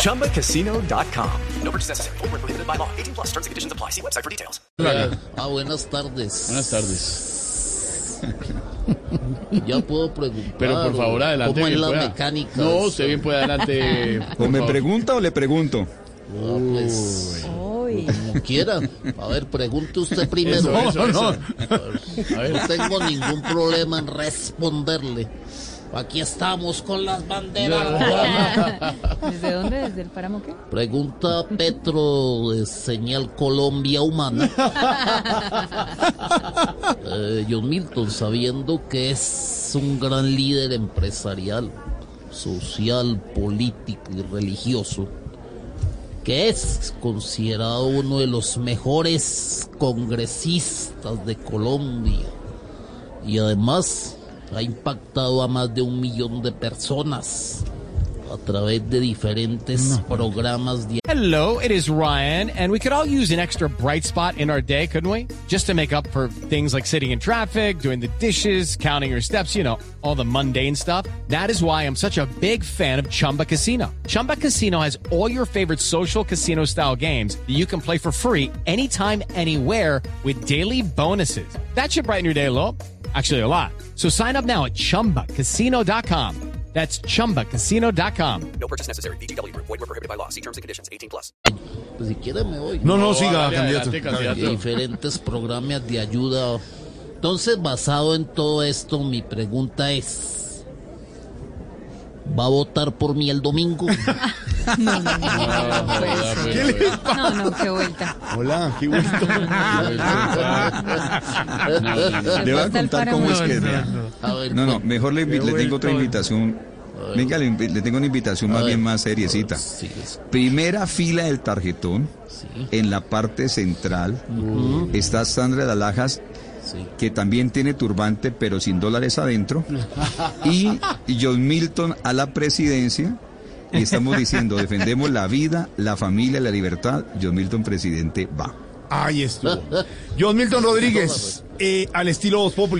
ChumbaCasino.com. No purchase necessary. Full prohibited by law. 18 plus terms and conditions apply. See website for details. Ah, buenas tardes. Buenas tardes. Ya puedo preguntar. Pero por favor, adelante. ¿Cómo es la pueda. mecánica? No, usted bien puede adelante. ¿O me pregunta o le pregunto? Ah, pues, como quiera. A ver, pregunte usted primero. Eso, eso, no, eso. no. A ver. No tengo ningún problema en responderle. Aquí estamos con las banderas. ¿Desde dónde? ¿Desde el páramo qué? Pregunta Petro de Señal Colombia Humana. Eh, John Milton, sabiendo que es un gran líder empresarial, social, político y religioso, que es considerado uno de los mejores congresistas de Colombia y además ha impactado a más de un millón de personas a través de diferentes programas de Hello, it is Ryan, and we could all use an extra bright spot in our day, couldn't we? Just to make up for things like sitting in traffic, doing the dishes, counting your steps, you know, all the mundane stuff. That is why I'm such a big fan of Chumba Casino. Chumba Casino has all your favorite social casino style games that you can play for free anytime, anywhere with daily bonuses. That should brighten your day a little. Actually, a lot. So sign up now at chumbacasino.com. That's chumbacasino.com. No purchase necessary. VGW Group. Void were prohibited by law. See terms and conditions. 18 plus. Pues si quiere me voy. No, no, No, siga, dale, candidato. adelante, candidato. diferentes programas de ayuda. Entonces, basado en todo esto, mi pregunta es, ¿va a votar por mí el domingo? No, no, no, no. ¿Qué No, no, qué vuelta. Hola, qué gusto. Le voy a contar cómo es que No, no, pues, mejor le, le tengo otra invitación. Venga, le, le tengo una invitación más bien más seriecita. Primera fila del tarjetón, en la parte central, está Sandra de Alajas, sí. que también tiene turbante, pero sin dólares adentro. Y John Milton a la presidencia. Y estamos diciendo, defendemos la vida, la familia, la libertad. John Milton, presidente, va. Ahí estuvo. John Milton Rodríguez, eh, al estilo Voz Populi.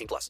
18 plus.